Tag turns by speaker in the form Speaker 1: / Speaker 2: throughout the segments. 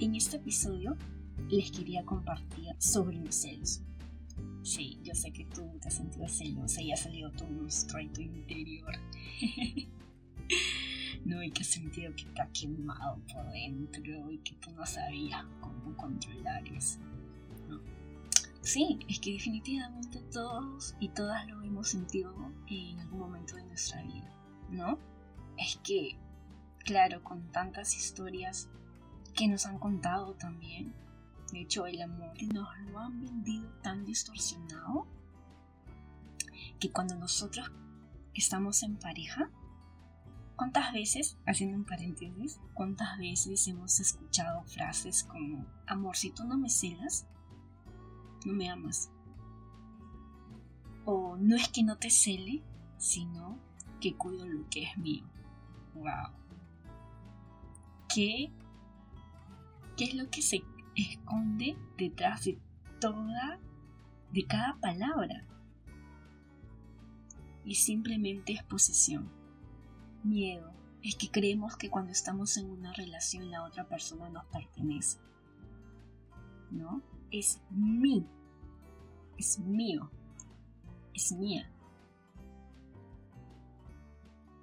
Speaker 1: En este episodio les quería compartir sobre los celos. Sí, yo sé que tú te has sentido celosa y ha salido tu tu interior. no, y que has sentido que ha quemado por dentro y que tú no sabías cómo controlar eso. Sí, es que definitivamente todos y todas lo hemos sentido en algún momento de nuestra vida, ¿no? Es que, claro, con tantas historias que nos han contado también, de hecho el amor nos lo han vendido tan distorsionado que cuando nosotros estamos en pareja, ¿cuántas veces, haciendo un paréntesis, cuántas veces hemos escuchado frases como, amor, si tú no me celas, no me amas. O no es que no te cele, sino que cuido lo que es mío. ¡Wow! ¿Qué, qué es lo que se esconde detrás de toda, de cada palabra? Y simplemente es posesión, miedo. Es que creemos que cuando estamos en una relación la otra persona nos pertenece. ¿No? es mí, es mío, es mía.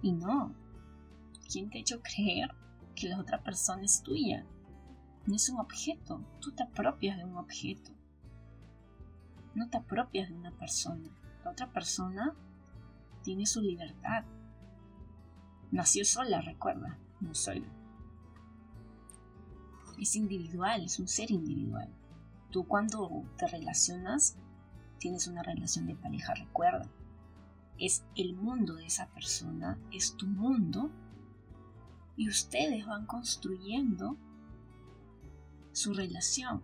Speaker 1: Y no, ¿quién te ha hecho creer que la otra persona es tuya? No es un objeto, tú te apropias de un objeto. No te apropias de una persona. La otra persona tiene su libertad. Nació sola, recuerda, no soy. Es individual, es un ser individual. Tú cuando te relacionas, tienes una relación de pareja, recuerda. Es el mundo de esa persona, es tu mundo, y ustedes van construyendo su relación.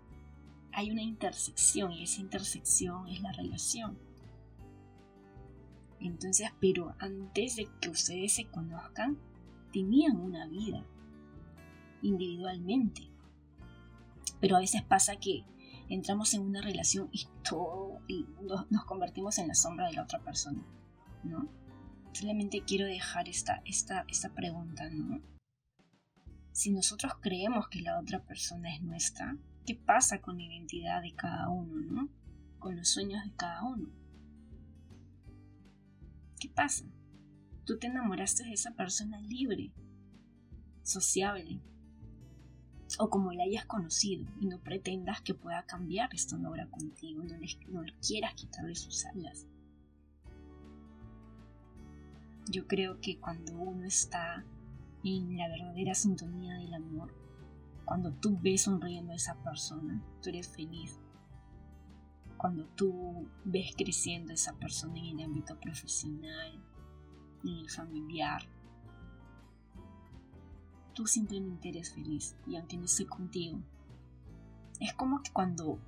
Speaker 1: Hay una intersección y esa intersección es la relación. Entonces, pero antes de que ustedes se conozcan, tenían una vida individualmente. Pero a veces pasa que entramos en una relación y todo y nos, convertimos en la sombra de la otra persona, ¿no? Simplemente quiero dejar esta, esta, esta pregunta, ¿no? Si nosotros creemos que la otra persona es nuestra, ¿qué pasa con la identidad de cada uno, ¿no? Con los sueños de cada uno. ¿Qué pasa? Tú te enamoraste de esa persona libre, sociable, o como la hayas conocido y no pretendas que pueda cambiar esta obra contigo, no le, no quieras quitarle sus alas. Yo creo que cuando uno está en la verdadera sintonía del amor, cuando tú ves sonriendo a esa persona, tú eres feliz. Cuando tú ves creciendo a esa persona en el ámbito profesional, en el familiar, tú simplemente eres feliz y aunque no esté contigo. Es como que cuando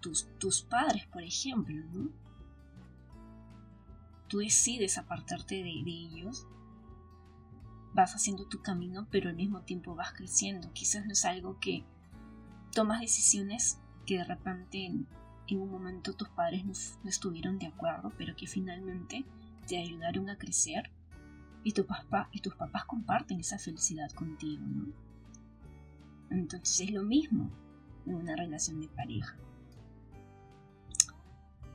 Speaker 1: tus, tus padres, por ejemplo. Tú decides apartarte de ellos, vas haciendo tu camino, pero al mismo tiempo vas creciendo. Quizás no es algo que tomas decisiones que de repente en, un momento tus padres no, estuvieron de acuerdo, pero que finalmente te ayudaron a crecer y, tu papá, y tus papás comparten esa felicidad contigo. Entonces es lo mismo en una relación de pareja.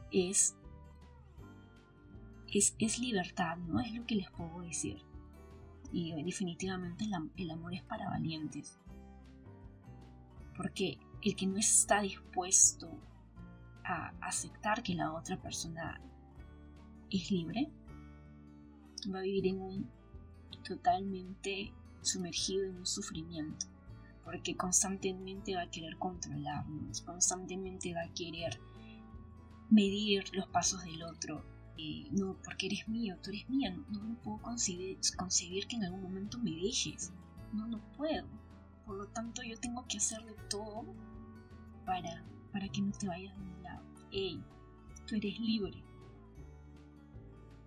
Speaker 1: Es, es, es libertad, ¿no? Es lo que les puedo decir. Y definitivamente el amor es para valientes. Porque el que no está dispuesto a aceptar que la otra persona es libre, va a vivir en un totalmente sumergido en un sufrimiento, porque constantemente va a querer controlarnos, constantemente va a querer medir los pasos del otro. No, porque eres mío, tú eres mía, no, no puedo concebir, que en algún momento me dejes, no, no puedo. Por lo tanto, yo tengo que hacerle todo para, para que no te vayas de un lado. Ey, tú eres libre,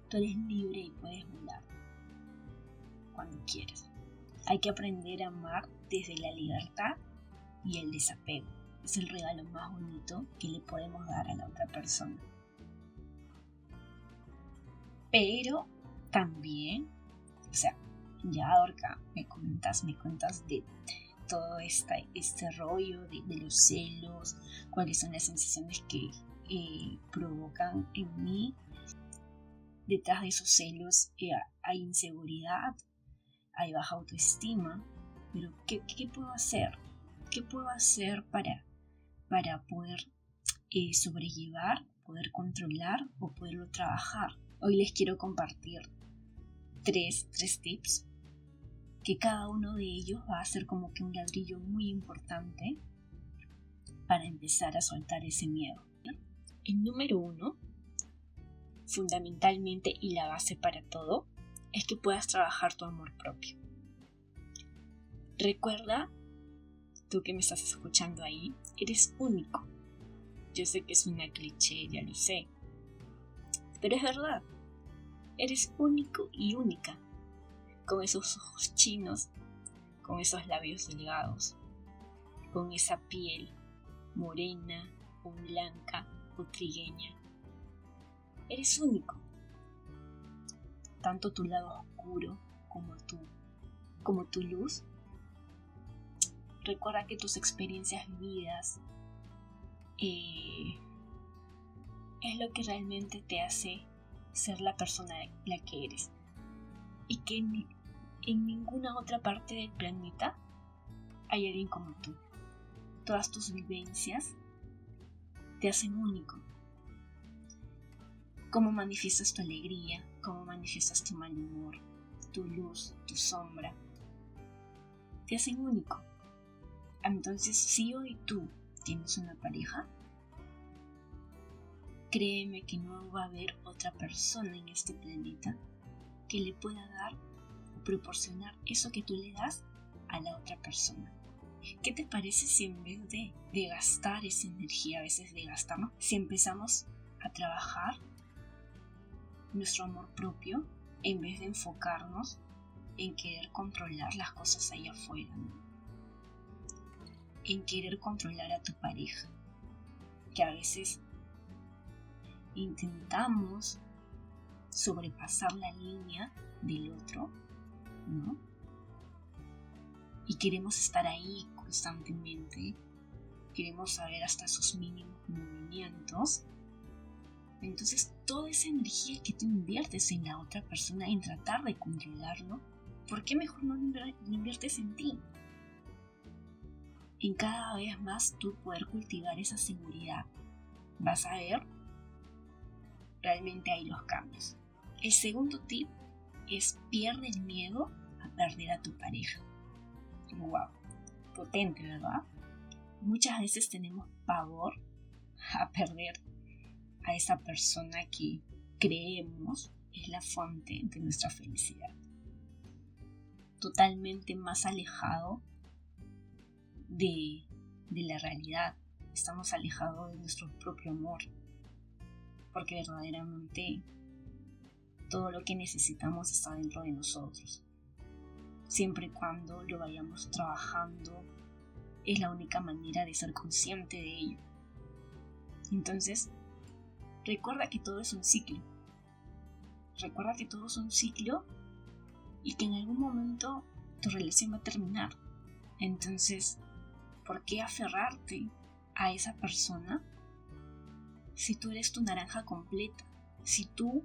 Speaker 1: Tú eres libre y puedes volar cuando quieras. Hay que aprender a amar desde la libertad y el desapego. Es el regalo más bonito que le podemos dar a la otra persona. Pero también, o sea, ya Dorca, me cuentas, me cuentas de, todo esta, este rollo de, los celos, cuáles son las sensaciones que eh, provocan en mí. Detrás de esos celos eh, hay inseguridad, hay baja autoestima, pero ¿qué, puedo hacer? ¿Qué puedo hacer para, para poder eh, sobrellevar, poder controlar o poderlo trabajar? Hoy les quiero compartir tres, tres tips que cada uno de ellos va a ser como que un ladrillo muy importante para empezar a soltar ese miedo. El número uno, fundamentalmente y la base para todo, es que puedas trabajar tu amor propio. Recuerda, tú que me estás escuchando ahí, eres único. Yo sé que es una cliché, ya lo sé. Pero es verdad. Eres único y única con esos ojos chinos, con esos labios delgados, con esa piel morena o blanca o trigueña. Eres único. Tanto tu lado oscuro como tu, como tu luz. Recuerda que tus experiencias vividas eh, es lo que realmente te hace ser la persona la que eres. Y que en ninguna otra parte del planeta hay alguien como tú. Todas tus vivencias te hacen único. Cómo manifiestas tu alegría, cómo manifiestas tu mal humor, tu luz, tu sombra, te hacen único. Entonces, si hoy tú tienes una pareja, créeme que no va a haber otra persona en este planeta que le pueda dar proporcionar eso que tú le das a la otra persona. ¿Qué te parece si en vez de, gastar esa energía, a veces de gastarnos, si empezamos a trabajar nuestro amor propio en vez de enfocarnos en querer controlar las cosas ahí afuera, en querer controlar a tu pareja, que a veces intentamos sobrepasar la línea del otro ¿no? Y queremos estar ahí constantemente, queremos saber hasta sus mínimos movimientos. Entonces, toda esa energía que tú inviertes en la otra persona, en tratar de controlarlo, ¿por qué mejor no inviertes en ti? En cada vez más tú poder cultivar esa seguridad. Vas a ver, realmente hay los cambios. El segundo tip es pierde el miedo a perder a tu pareja. Wow, potente, ¿verdad? Muchas veces tenemos pavor a perder a esa persona que creemos es la fuente de nuestra felicidad. Totalmente más alejado de, de la realidad. Estamos alejados de nuestro propio amor. Porque verdaderamente todo lo que necesitamos está dentro de nosotros. Siempre y cuando lo vayamos trabajando, es la única manera de ser consciente de ello. Entonces, recuerda que todo es un ciclo. Recuerda que todo es un ciclo y que en algún momento tu relación va a terminar. Entonces, ¿por qué aferrarte a esa persona si tú eres tu naranja completa? Si tú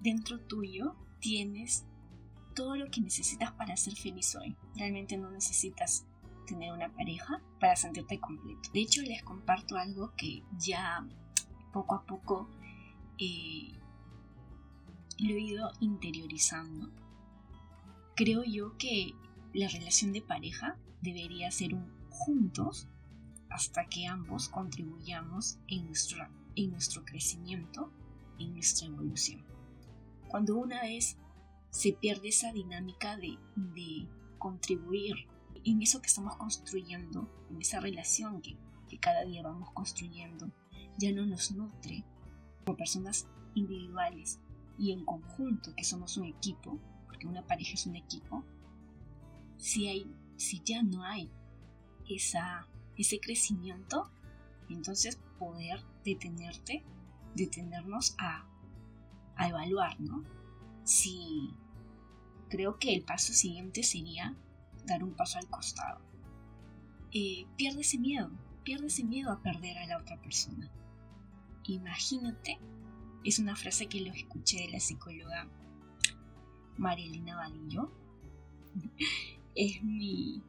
Speaker 1: dentro tuyo tienes todo lo que necesitas para ser feliz hoy. Realmente no necesitas tener una pareja para sentirte completo. De hecho, les comparto algo que ya poco a poco eh, lo he ido interiorizando. Creo yo que la relación de pareja debería ser un juntos hasta que ambos contribuyamos en nuestro, en nuestro crecimiento, en nuestra evolución. Cuando una vez se pierde esa dinámica de, contribuir en eso que estamos construyendo, en esa relación que, que cada día vamos construyendo, ya no nos nutre como personas individuales y en conjunto, que somos un equipo, porque una pareja es un equipo, si, hay, si ya no hay esa, ese crecimiento, entonces poder detenerte, detenernos a a evaluar, ¿no? Si creo que el paso siguiente sería dar un paso al costado. eh, pierde ese miedo, pierde ese miedo a perder a la otra persona. Imagínate, es una frase que lo escuché de la psicóloga Marilina Vadillo. es mi,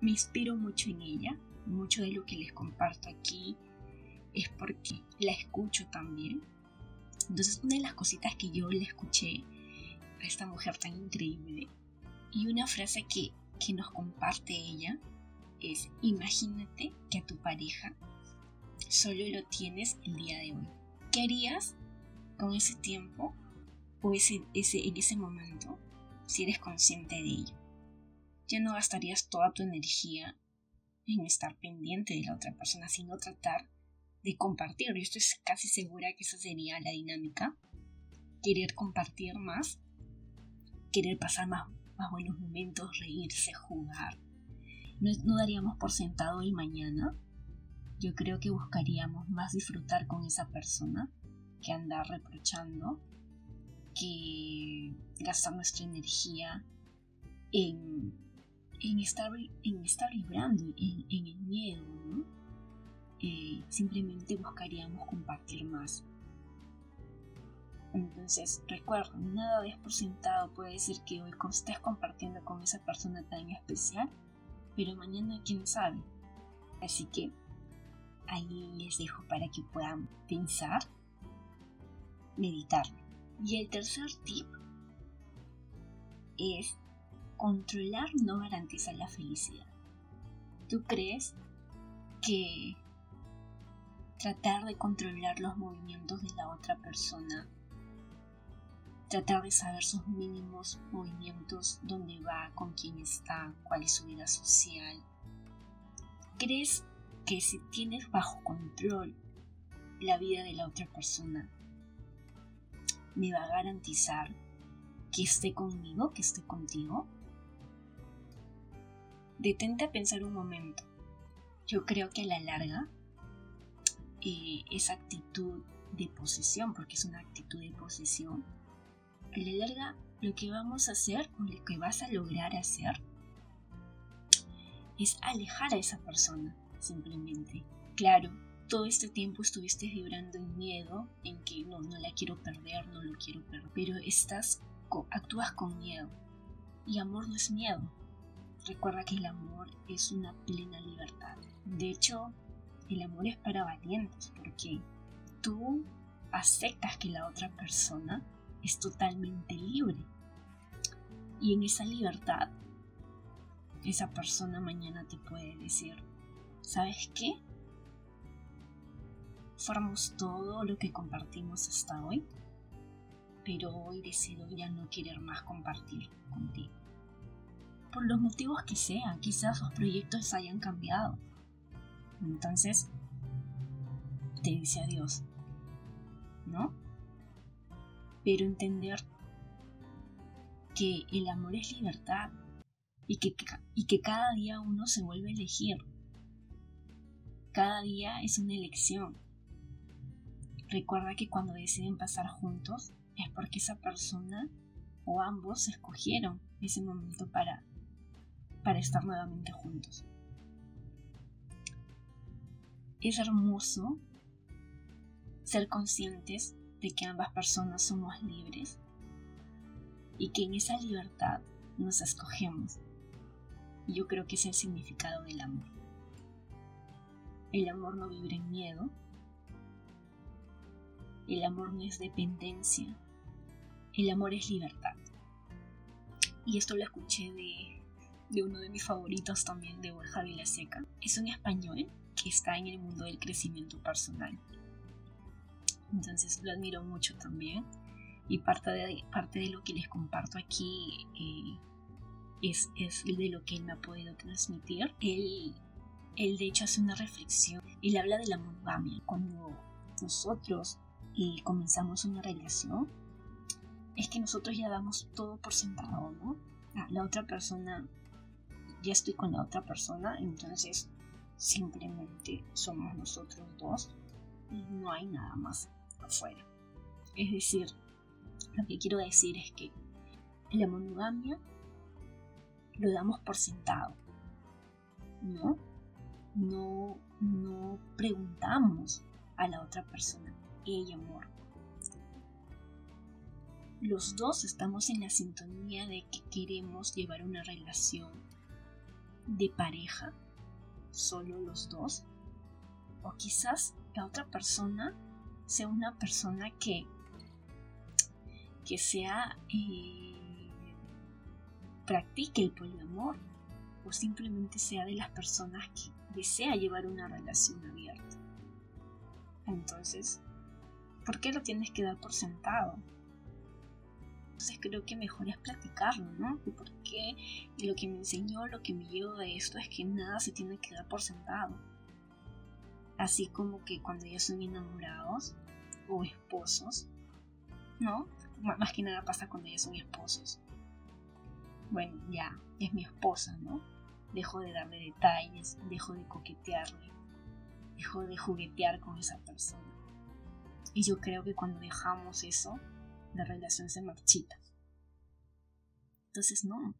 Speaker 1: me inspiro mucho en ella, mucho de lo que les comparto aquí es porque la escucho también. Entonces, una de las cositas que yo le escuché a esta mujer tan increíble y una frase que, que nos comparte ella es, imagínate que a tu pareja solo lo tienes el día de hoy. ¿Qué harías con ese tiempo o ese, ese, en ese momento si eres consciente de ello? Ya no gastarías toda tu energía en estar pendiente de la otra persona, sino tratar de compartir. Yo estoy casi segura que esa sería la dinámica. Querer compartir más, querer pasar más, más buenos momentos, reírse, jugar. No, daríamos por sentado el mañana. Yo creo que buscaríamos más disfrutar con esa persona que andar reprochando, que gastar nuestra energía en, en, estar, en estar vibrando en, en el miedo, ¿no? Simplemente buscaríamos compartir más. Entonces, recuerda, nada es por sentado. Puede decir que hoy estés compartiendo con esa persona tan especial, pero mañana quién sabe. Así que ahí les dejo para que puedan pensar, meditar. Y el tercer tip es controlar no garantiza la felicidad. ¿Tú crees que tratar de controlar los movimientos de la otra persona, tratar de saber sus mínimos movimientos, dónde va, con quién está, cuál es su vida social. ¿Crees que si tienes bajo control la vida de la otra persona, me va a garantizar que esté conmigo, que esté contigo? Detente a pensar un momento. Yo creo que a la larga eh, esa actitud de posesión, porque es una actitud de posesión, a la larga lo que vamos a hacer o lo que vas a lograr hacer es alejar a esa persona, simplemente. Claro, todo este tiempo estuviste vibrando en miedo, en que no, no la quiero perder, no lo quiero perder, pero estás, actúas con miedo. Y amor no es miedo. Recuerda que el amor es una plena libertad. De hecho, el amor es para valientes porque tú aceptas que la otra persona es totalmente libre. Y en esa libertad, esa persona mañana te puede decir, ¿sabes qué? Formamos todo lo que compartimos hasta hoy, pero hoy decido ya no querer más compartir contigo. Por los motivos que sean, quizás los proyectos hayan cambiado entonces, te dice adiós, ¿no? Pero entender que el amor es libertad y que, y que cada día uno se vuelve a elegir. Cada día es una elección. Recuerda que cuando deciden pasar juntos es porque esa persona o ambos escogieron ese momento para, para estar nuevamente juntos es hermoso ser conscientes de que ambas personas somos libres y que en esa libertad nos escogemos. Yo creo que es el significado del amor. El amor no vive en miedo. El amor no es dependencia. El amor es libertad. Y esto lo escuché de, de uno de mis favoritos también, de Javi Seca. Es un español que está en el mundo del crecimiento personal. Entonces lo admiro mucho también y parte de, parte de lo que les comparto aquí eh, es, es de lo que él me ha podido transmitir. Él, él de hecho hace una reflexión, él habla de la monogamia. Cuando nosotros eh, comenzamos una relación, es que nosotros ya damos todo por sentado, ¿no? Ah, la otra persona, ya estoy con la otra persona, entonces simplemente somos nosotros dos y no hay nada más afuera. Es decir, lo que quiero decir es que la monogamia lo damos por sentado, ¿no? no, no preguntamos a la otra persona, ella amor. Los dos estamos en la sintonía de que queremos llevar una relación de pareja, solo los dos, o quizás la otra persona sea una persona que que sea eh, practique el poliamor o simplemente sea de las personas que desea llevar una relación abierta. Entonces, ¿por qué lo tienes que dar por sentado? Entonces creo que mejor es platicarlo, ¿no? ¿Y por qué? Y lo que me enseñó, lo que me llevó de esto es que nada se tiene que dar por sentado. Así como que cuando ya son enamorados o esposos, ¿no? Más que nada pasa cuando ya son esposos. Bueno, ya, es mi esposa, ¿no? Dejo de darle detalles, dejo de coquetearle, dejo de juguetear con esa persona. Y yo creo que cuando dejamos eso, la relación se marchita. Entonces no.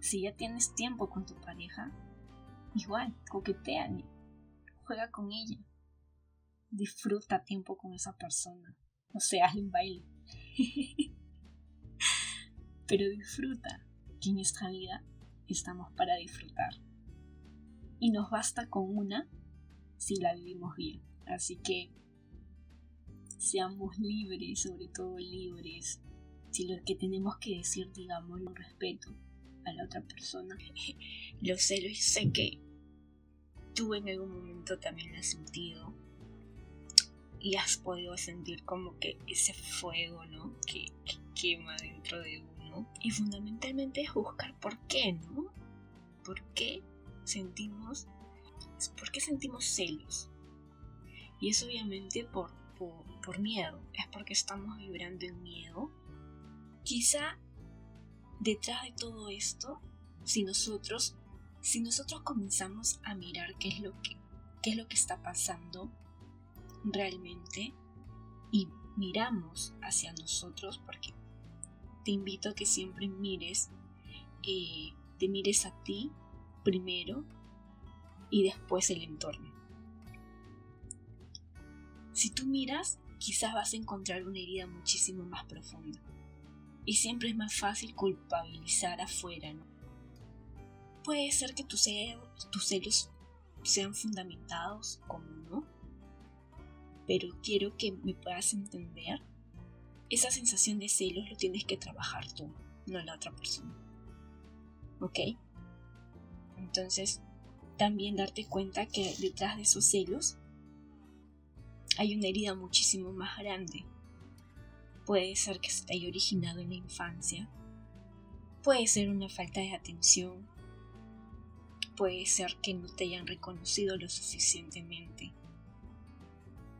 Speaker 1: Si ya tienes tiempo con tu pareja, igual, coqueteale, juega con ella, disfruta tiempo con esa persona. No sé, hazle un baile. Pero disfruta, que en esta vida estamos para disfrutar. Y nos basta con una si la vivimos bien. Así que seamos libres, sobre todo libres. Si lo que tenemos que decir, digamos, con respeto a la otra persona. Los celos, sé que tú en algún momento también lo has sentido. Y has podido sentir como que ese fuego, ¿no? Que, que quema dentro de uno. Y fundamentalmente es buscar por qué, ¿no? ¿Por qué sentimos, por qué sentimos celos? Y es obviamente por por, miedo, es porque estamos vibrando en miedo. Quizá detrás de todo esto, si nosotros, si nosotros comenzamos a mirar qué es lo que, qué es lo que está pasando realmente y miramos hacia nosotros, porque te invito a que siempre mires, eh, te mires a ti primero y después el entorno. Si tú miras, quizás vas a encontrar una herida muchísimo más profunda. Y siempre es más fácil culpabilizar afuera, ¿no? Puede ser que tus celos sean fundamentados, como no, pero quiero que me puedas entender. Esa sensación de celos lo tienes que trabajar tú, no la otra persona. ¿Ok? Entonces, también darte cuenta que detrás de esos celos hay una herida muchísimo más grande. Puede ser que se haya originado en la infancia. Puede ser una falta de atención. Puede ser que no te hayan reconocido lo suficientemente.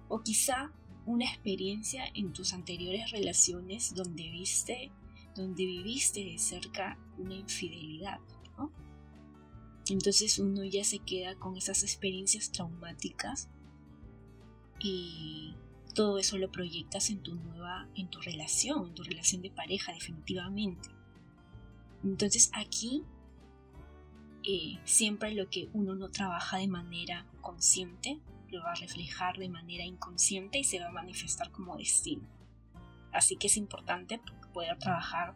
Speaker 1: O quizá una experiencia en tus anteriores relaciones donde viste, donde viviste de cerca una infidelidad, Entonces uno ya se queda con esas experiencias traumáticas y todo eso lo proyectas en tu nueva, en tu relación, en tu relación de pareja definitivamente. Entonces aquí eh, siempre lo que uno no trabaja de manera consciente lo va a reflejar de manera inconsciente y se va a manifestar como destino. Así que es importante poder trabajar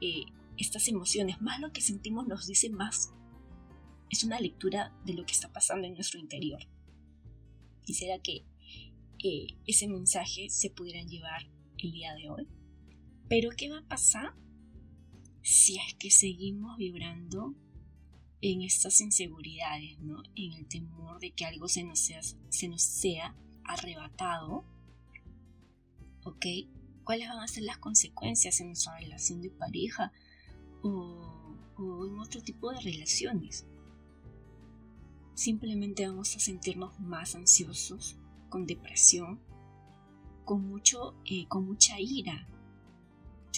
Speaker 1: eh, estas emociones. Más lo que sentimos nos dice más. Es una lectura de lo que está pasando en nuestro interior. Quisiera que ese mensaje se pudieran llevar el día de hoy. Pero ¿qué va a pasar si es que seguimos vibrando en estas inseguridades, ¿no? en el temor de que algo se nos sea, se nos sea arrebatado? ¿Ok? ¿Cuáles van a ser las consecuencias en nuestra relación de pareja o en otro tipo de relaciones? Simplemente vamos a sentirnos más ansiosos, con depresión, con, mucho, eh, con mucha ira,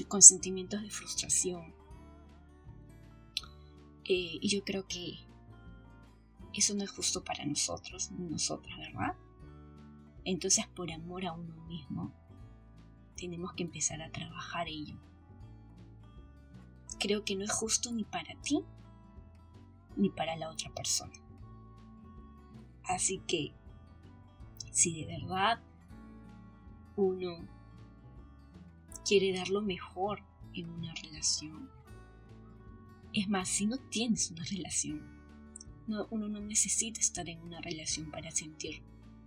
Speaker 1: con sentimientos de frustración. Eh, y yo creo que eso no es justo para nosotros, nosotras, ¿verdad? Entonces, por amor a uno mismo, tenemos que empezar a trabajar ello. Creo que no es justo ni para ti ni para la otra persona. Así que, si de verdad uno quiere dar lo mejor en una relación, es más, si no tienes una relación, uno no necesita estar en una relación para sentir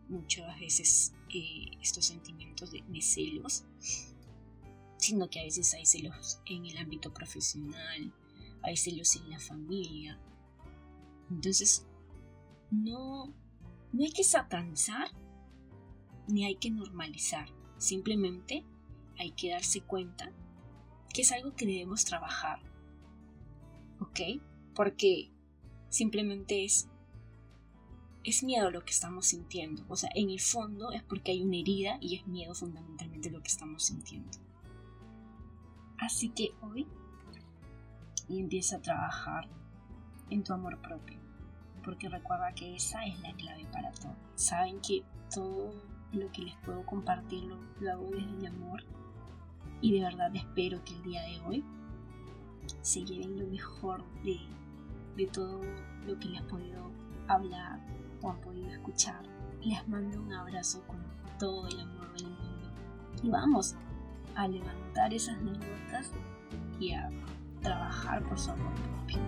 Speaker 1: muchas veces eh, estos sentimientos de, celos, sino que a veces hay celos en el ámbito profesional, hay celos en la familia. Entonces, no, no hay que satanizar ni hay que normalizar, simplemente hay que darse cuenta que es algo que debemos trabajar. ¿Ok? Porque simplemente es es miedo lo que estamos sintiendo. O sea, en el fondo es porque hay una herida y es miedo fundamentalmente lo que estamos sintiendo. Así que hoy empieza a trabajar en tu amor propio. Porque recuerda que esa es la clave para todo. Saben que todo lo que les puedo compartir lo, hago desde el amor. Y de verdad espero que el día de hoy se lleven lo mejor de, de todo lo que les he podido hablar o han podido escuchar. Les mando un abrazo con todo el amor del mundo. Y vamos a levantar esas notas y a trabajar por su amor propio.